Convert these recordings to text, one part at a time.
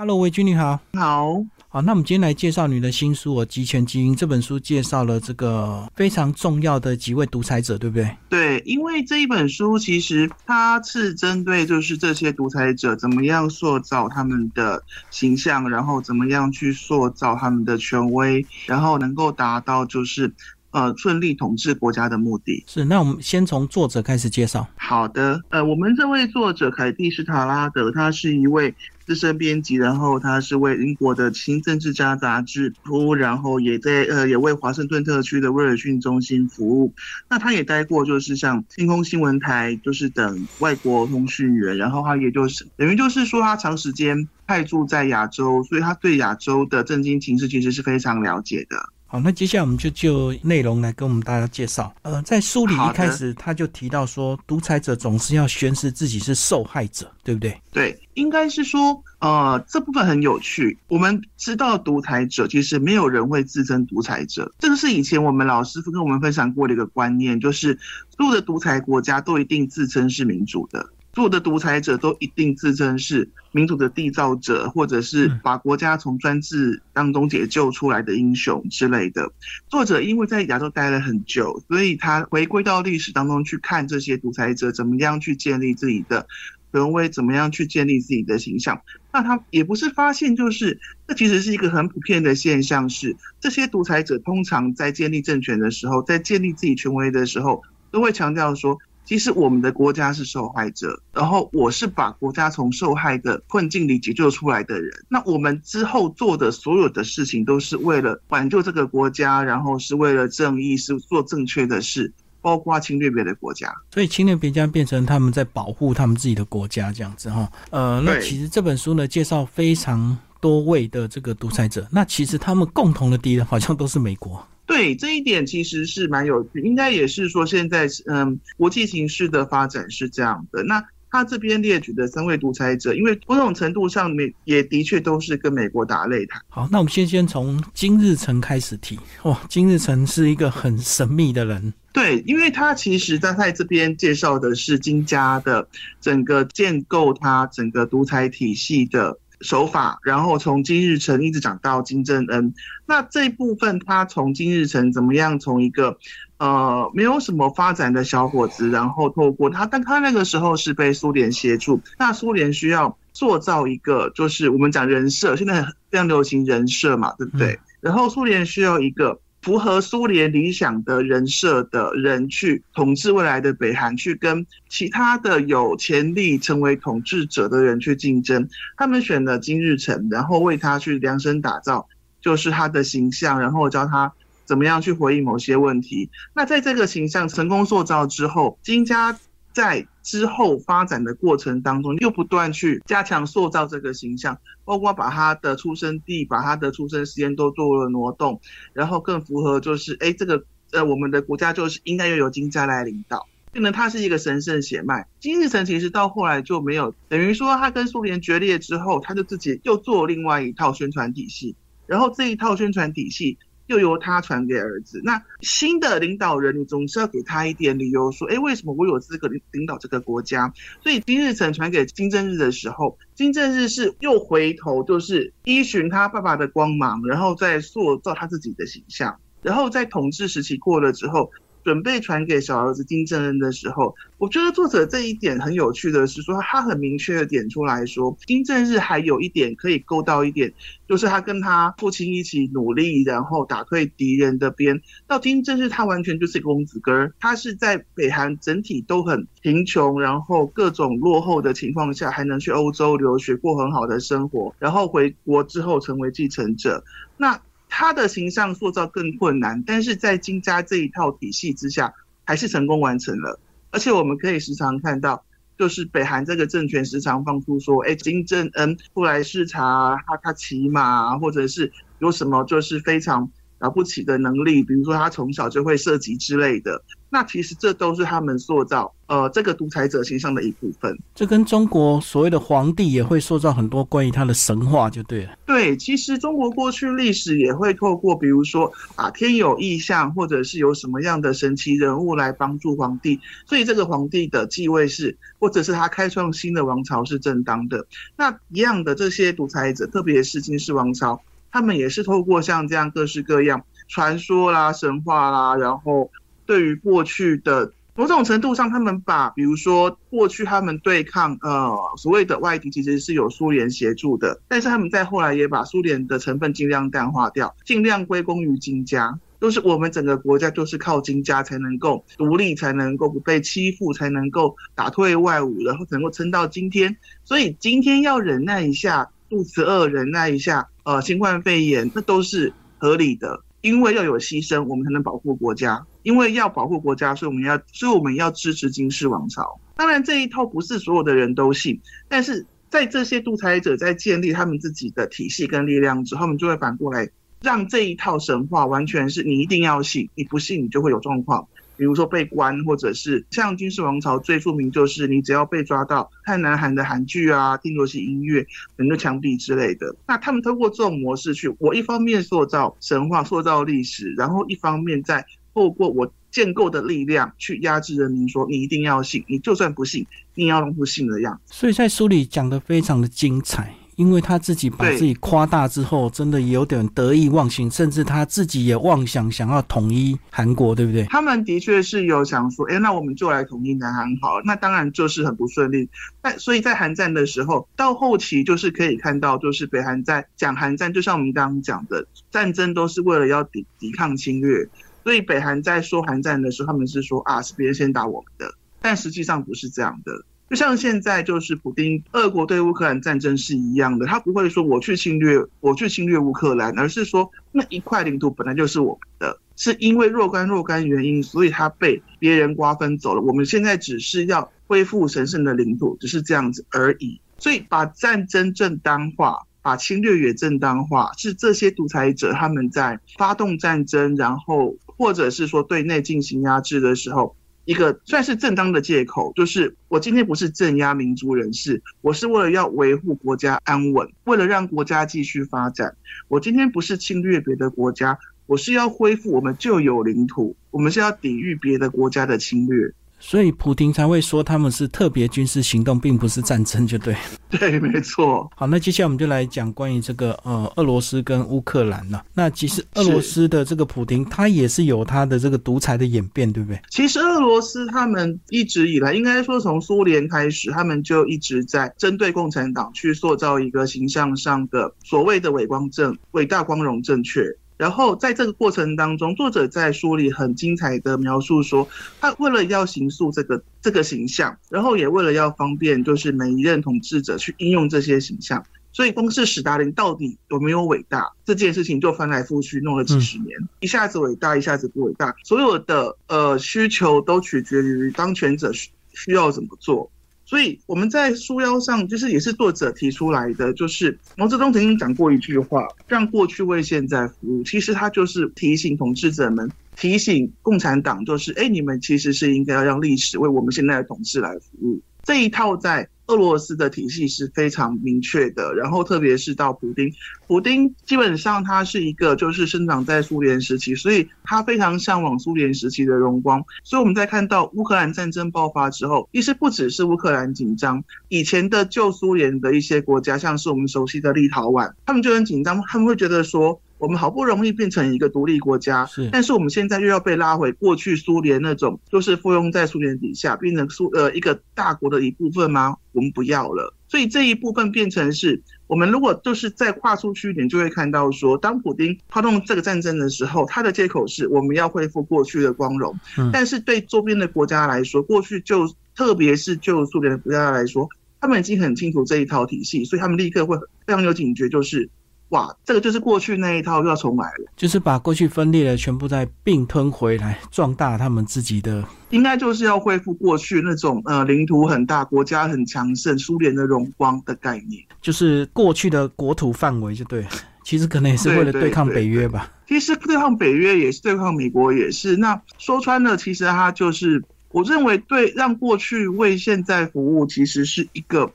Hello，魏军你好。好。好，那我们今天来介绍你的新书《哦集权基因》这本书，介绍了这个非常重要的几位独裁者，对不对？对，因为这一本书其实它是针对就是这些独裁者怎么样塑造他们的形象，然后怎么样去塑造他们的权威，然后能够达到就是呃顺利统治国家的目的。是，那我们先从作者开始介绍。好的，呃，我们这位作者凯蒂·斯塔拉德，他是一位。资深编辑，然后他是为英国的《新政治家》杂志铺，然后也在呃也为华盛顿特区的威尔逊中心服务。那他也待过，就是像天空新闻台，就是等外国通讯员。然后他也就是等于就是说，他长时间派驻在亚洲，所以他对亚洲的政经情势其实是非常了解的。好，那接下来我们就就内容来跟我们大家介绍。呃，在书里一开始他就提到说，独裁者总是要宣示自己是受害者，对不对？对，应该是说，呃，这部分很有趣。我们知道独裁者其实没有人会自称独裁者，这个是以前我们老师傅跟我们分享过的一个观念，就是所有的独裁国家都一定自称是民主的。所有的独裁者都一定自称是民主的缔造者，或者是把国家从专制当中解救出来的英雄之类的。作者因为在亚洲待了很久，所以他回归到历史当中去看这些独裁者怎么样去建立自己的权威，怎么样去建立自己的形象。那他也不是发现，就是这其实是一个很普遍的现象，是这些独裁者通常在建立政权的时候，在建立自己权威的时候，都会强调说。其实我们的国家是受害者，然后我是把国家从受害的困境里解救出来的人。那我们之后做的所有的事情，都是为了挽救这个国家，然后是为了正义，是做正确的事，包括侵略别的国家。所以侵略别家变成他们在保护他们自己的国家这样子哈。呃，那其实这本书呢介绍非常多位的这个独裁者，那其实他们共同的敌人好像都是美国。对这一点其实是蛮有趣，应该也是说现在嗯国际形势的发展是这样的。那他这边列举的三位独裁者，因为某种程度上面也的确都是跟美国打擂台。好，那我们先先从金日成开始提。哇，金日成是一个很神秘的人。对，因为他其实他在这边介绍的是金家的整个建构，他整个独裁体系的。手法，然后从金日成一直讲到金正恩，那这一部分他从金日成怎么样从一个呃没有什么发展的小伙子，然后透过他，但他那个时候是被苏联协助，那苏联需要塑造一个就是我们讲人设，现在非常流行人设嘛，对不对？然后苏联需要一个。符合苏联理想的人设的人去统治未来的北韩，去跟其他的有潜力成为统治者的人去竞争。他们选了金日成，然后为他去量身打造，就是他的形象，然后教他怎么样去回应某些问题。那在这个形象成功塑造之后，金家。在之后发展的过程当中，又不断去加强塑造这个形象，包括把他的出生地、把他的出生时间都做了挪动，然后更符合就是，哎，这个呃，我们的国家就是应该要由金家来领导，变成他是一个神圣血脉。金日成其实到后来就没有，等于说他跟苏联决裂之后，他就自己又做另外一套宣传体系，然后这一套宣传体系。又由他传给儿子。那新的领导人，你总是要给他一点理由，说，哎，为什么我有资格领领导这个国家？所以金日成传给金正日的时候，金正日是又回头，就是依循他爸爸的光芒，然后再塑造他自己的形象，然后在统治时期过了之后。准备传给小儿子金正恩的时候，我觉得作者这一点很有趣的是说，他很明确的点出来说，金正日还有一点可以勾到一点，就是他跟他父亲一起努力，然后打退敌人的边。到金正日他完全就是一个公子哥，他是在北韩整体都很贫穷，然后各种落后的情况下，还能去欧洲留学过很好的生活，然后回国之后成为继承者。那他的形象塑造更困难，但是在金家这一套体系之下，还是成功完成了。而且我们可以时常看到，就是北韩这个政权时常放出说：“哎，金正恩出来视察，他他骑马，或者是有什么就是非常了不起的能力，比如说他从小就会射击之类的。那其实这都是他们塑造呃这个独裁者形象的一部分。这跟中国所谓的皇帝也会塑造很多关于他的神话，就对了。对，其实中国过去历史也会透过比如说啊天有异象，或者是有什么样的神奇人物来帮助皇帝，所以这个皇帝的继位是，或者是他开创新的王朝是正当的。那一样的这些独裁者，特别是金氏王朝，他们也是透过像这样各式各样传说啦、神话啦，然后。对于过去的某种程度上，他们把比如说过去他们对抗呃所谓的外敌，其实是有苏联协助的，但是他们在后来也把苏联的成分尽量淡化掉，尽量归功于金家，都是我们整个国家就是靠金家才能够独立，才能够不被欺负，才能够打退外侮，然后能够撑到今天。所以今天要忍耐一下肚子饿，忍耐一下呃新冠肺炎，那都是合理的。因为要有牺牲，我们才能保护国家。因为要保护国家，所以我们要，所以我们要支持金氏王朝。当然，这一套不是所有的人都信，但是在这些独裁者在建立他们自己的体系跟力量之后，他们就会反过来让这一套神话完全是你一定要信，你不信你就会有状况。比如说被关，或者是像军事王朝最著名就是你只要被抓到看南韩的韩剧啊，听游戏音乐，人就枪毙之类的。那他们通过这种模式去，我一方面塑造神话、塑造历史，然后一方面再透过我建构的力量去压制人民，说你一定要信，你就算不信，你也要弄出信的样子。所以在书里讲的非常的精彩。因为他自己把自己夸大之后，真的有点得意忘形，甚至他自己也妄想想要统一韩国，对不对？他们的确是有想说，哎，那我们就来统一南韩好了。那当然就是很不顺利。但所以在韩战的时候，到后期就是可以看到，就是北韩在讲韩战，就像我们刚刚讲的，战争都是为了要抵抵抗侵略。所以北韩在说韩战的时候，他们是说啊，是别人先打我们的，但实际上不是这样的。就像现在就是普丁，俄国对乌克兰战争是一样的，他不会说我去侵略，我去侵略乌克兰，而是说那一块领土本来就是我们的，是因为若干若干原因，所以他被别人瓜分走了。我们现在只是要恢复神圣的领土，只是这样子而已。所以把战争正当化，把侵略也正当化，是这些独裁者他们在发动战争，然后或者是说对内进行压制的时候。一个算是正当的借口，就是我今天不是镇压民族人士，我是为了要维护国家安稳，为了让国家继续发展。我今天不是侵略别的国家，我是要恢复我们旧有领土，我们是要抵御别的国家的侵略。所以普京才会说他们是特别军事行动，并不是战争，就对。对，没错。好，那接下来我们就来讲关于这个呃俄罗斯跟乌克兰了。那其实俄罗斯的这个普京，他也是有他的这个独裁的演变，对不对？其实俄罗斯他们一直以来，应该说从苏联开始，他们就一直在针对共产党去塑造一个形象上的所谓的伟光正、伟大光荣正确。然后在这个过程当中，作者在书里很精彩的描述说，他为了要形塑这个这个形象，然后也为了要方便，就是每一任统治者去应用这些形象，所以光是史达林到底有没有伟大这件事情，就翻来覆去弄了几十年，一下子伟大，一下子不伟大，所有的呃需求都取决于当权者需需要怎么做。所以我们在书腰上，就是也是作者提出来的，就是毛泽东曾经讲过一句话：“让过去为现在服务。”其实他就是提醒统治者们，提醒共产党，就是哎，你们其实是应该要让历史为我们现在的统治来服务。这一套在。俄罗斯的体系是非常明确的，然后特别是到普丁，普丁基本上他是一个就是生长在苏联时期，所以他非常向往苏联时期的荣光。所以我们在看到乌克兰战争爆发之后，其实不只是乌克兰紧张，以前的旧苏联的一些国家，像是我们熟悉的立陶宛，他们就很紧张，他们会觉得说。我们好不容易变成一个独立国家，但是我们现在又要被拉回过去苏联那种，就是附庸在苏联底下，变成苏呃一个大国的一部分吗？我们不要了。所以这一部分变成是我们如果就是再跨出去一点，就会看到说，当普京发动这个战争的时候，他的借口是我们要恢复过去的光荣。但是对周边的国家来说，过去就特别是就苏联的国家来说，他们已经很清楚这一套体系，所以他们立刻会非常有警觉，就是。哇，这个就是过去那一套又要重来了，就是把过去分裂的全部再并吞回来，壮大他们自己的，应该就是要恢复过去那种呃领土很大、国家很强盛、苏联的荣光的概念，就是过去的国土范围就对。其实可能也是为了对抗北约吧。其实对抗北约也是对抗美国也是。那说穿了，其实它就是我认为对让过去为现在服务，其实是一个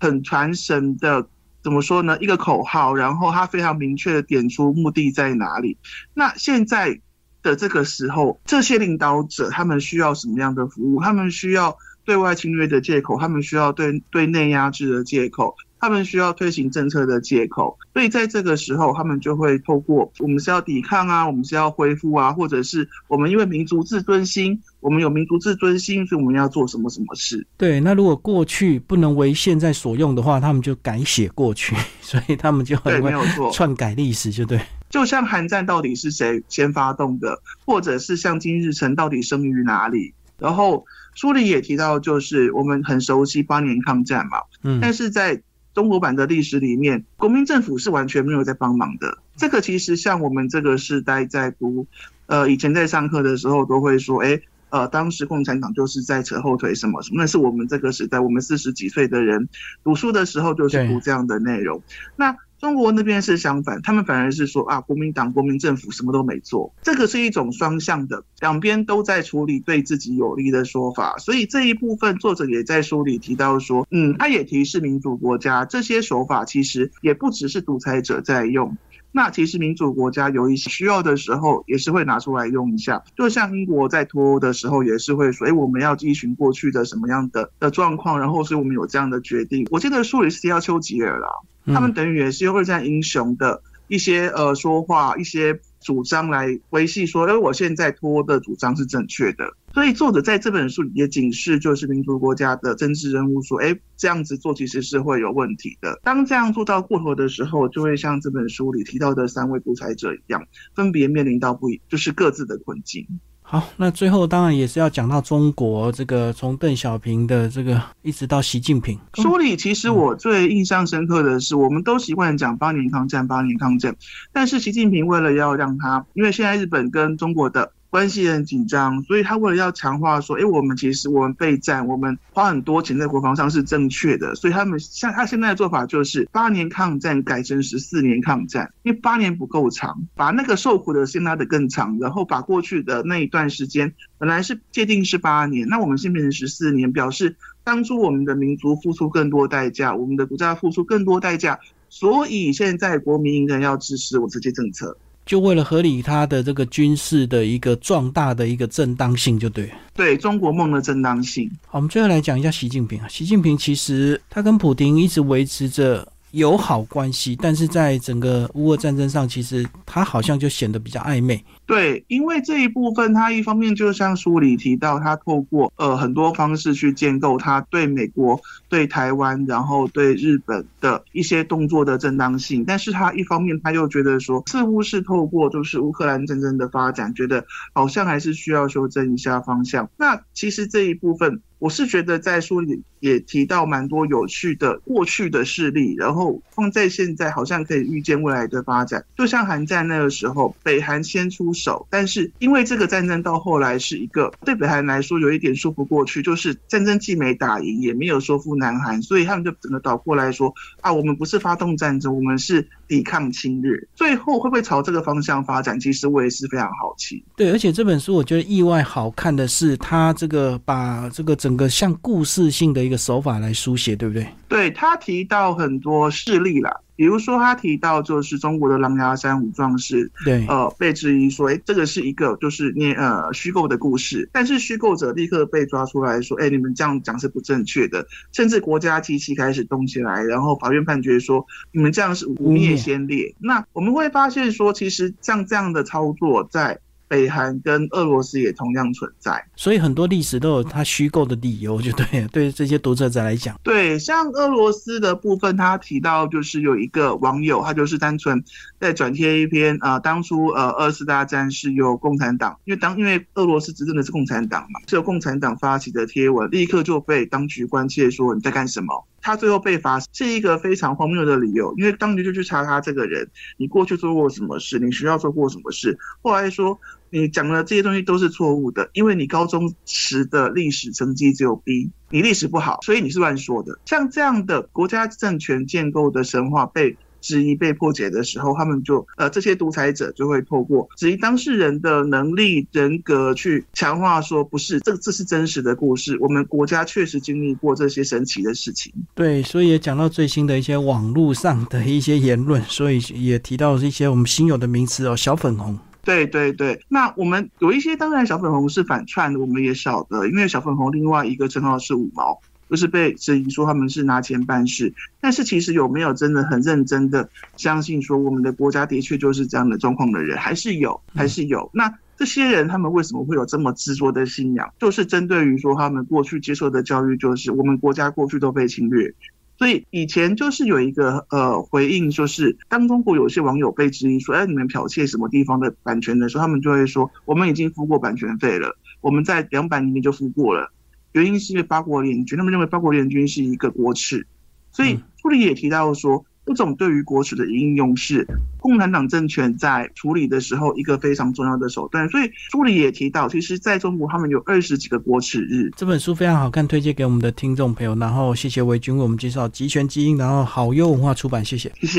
很传神的。怎么说呢？一个口号，然后他非常明确的点出目的在哪里。那现在的这个时候，这些领导者他们需要什么样的服务？他们需要对外侵略的借口，他们需要对对内压制的借口。他们需要推行政策的借口，所以在这个时候，他们就会透过我们是要抵抗啊，我们是要恢复啊，或者是我们因为民族自尊心，我们有民族自尊心，所以我们要做什么什么事。对，那如果过去不能为现在所用的话，他们就改写过去，所以他们就很会篡改历史，就对。就像韩战到底是谁先发动的，或者是像金日成到底生于哪里？然后书里也提到，就是我们很熟悉八年抗战嘛，嗯，但是在中国版的历史里面，国民政府是完全没有在帮忙的。这个其实像我们这个时代在读，呃，以前在上课的时候都会说，哎，呃，当时共产党就是在扯后腿什么什么。那是我们这个时代，我们四十几岁的人读书的时候就是读这样的内容。那中国那边是相反，他们反而是说啊，国民党、国民政府什么都没做，这个是一种双向的，两边都在处理对自己有利的说法。所以这一部分作者也在书里提到说，嗯，他也提示民主国家这些手法其实也不只是独裁者在用，那其实民主国家有一些需要的时候也是会拿出来用一下。就像英国在脱欧的时候也是会说，哎，我们要依循过去的什么样的的状况，然后所以我们有这样的决定。我记得书里是提到丘吉尔啦。他们等于也是用二战英雄的一些呃说话、一些主张来维系说，哎，我现在脱欧的主张是正确的。所以作者在这本书里也警示，就是民族国家的政治人物说，哎，这样子做其实是会有问题的。当这样做到过头的时候，就会像这本书里提到的三位独裁者一样，分别面临到不一，就是各自的困境。好，那最后当然也是要讲到中国这个从邓小平的这个一直到习近平。书里其实我最印象深刻的是，我们都习惯讲八年抗战，八年抗战，但是习近平为了要让他，因为现在日本跟中国的。关系很紧张，所以他为了要强化说，哎，我们其实我们备战，我们花很多钱在国防上是正确的，所以他们像他现在的做法就是八年抗战改成十四年抗战，因为八年不够长，把那个受苦的先拉得更长，然后把过去的那一段时间本来是界定是八年，那我们先变成十四年，表示当初我们的民族付出更多代价，我们的国家付出更多代价，所以现在国民应该要支持我这些政策。就为了合理他的这个军事的一个壮大的一个正当性，就对，对中国梦的正当性。好，我们最后来讲一下习近平啊。习近平其实他跟普京一直维持着。友好关系，但是在整个乌俄战争上，其实他好像就显得比较暧昧。对，因为这一部分，他一方面就像书里提到，他透过呃很多方式去建构他对美国、对台湾，然后对日本的一些动作的正当性。但是他一方面他又觉得说，似乎是透过就是乌克兰战争的发展，觉得好像还是需要修正一下方向。那其实这一部分。我是觉得在书里也提到蛮多有趣的过去的事例，然后放在现在好像可以预见未来的发展。就像韩战那个时候，北韩先出手，但是因为这个战争到后来是一个对北韩来说有一点说不过去，就是战争既没打赢，也没有说服南韩，所以他们就整个倒过来说啊，我们不是发动战争，我们是抵抗侵略。最后会不会朝这个方向发展？其实我也是非常好奇。对，而且这本书我觉得意外好看的是，他这个把这个整个像故事性的一个手法来书写，对不对？对他提到很多事例啦，比如说他提到就是中国的狼牙山五壮士，对，呃，被质疑说，哎，这个是一个就是捏呃虚构的故事，但是虚构者立刻被抓出来说，哎，你们这样讲是不正确的，甚至国家机器开始动起来，然后法院判决说，你们这样是污蔑先烈。那我们会发现说，其实像这样的操作在。北韩跟俄罗斯也同样存在，所以很多历史都有它虚构的理由，就对。对这些读者者来讲，对，像俄罗斯的部分，他提到就是有一个网友，他就是单纯在转贴一篇啊，当初呃二次大战是由共产党，因为当因为俄罗斯执政的是共产党嘛，是由共产党发起的贴文，立刻就被当局关切说你在干什么。他最后被罚是一个非常荒谬的理由，因为当局就去查他这个人，你过去做过什么事，你学校做过什么事。后来说你讲的这些东西都是错误的，因为你高中时的历史成绩只有 B，你历史不好，所以你是乱说的。像这样的国家政权建构的神话被。质疑被破解的时候，他们就呃这些独裁者就会透过质疑当事人的能力、人格去强化说，不是这这是真实的故事，我们国家确实经历过这些神奇的事情。对，所以也讲到最新的一些网络上的一些言论，所以也提到一些我们新有的名词哦，小粉红。对对对，那我们有一些当然小粉红是反串的，我们也晓得，因为小粉红另外一个称号是五毛。就是被质疑说他们是拿钱办事，但是其实有没有真的很认真的相信说我们的国家的确就是这样的状况的人，还是有，还是有。那这些人他们为什么会有这么执着的信仰？就是针对于说他们过去接受的教育，就是我们国家过去都被侵略，所以以前就是有一个呃回应，就是当中国有些网友被质疑说，哎，你们剽窃什么地方的版权的时候，他们就会说，我们已经付过版权费了，我们在两百年前就付过了。原因是因为八国联军，他们认为八国联军是一个国耻，所以书里也提到说，这种对于国耻的应用是共产党政权在处理的时候一个非常重要的手段。所以书里也提到，其实在中国他们有二十几个国耻日。这本书非常好看，推荐给我们的听众朋友。然后谢谢维军为我们介绍集权基因，然后好优文化出版，谢谢，谢谢。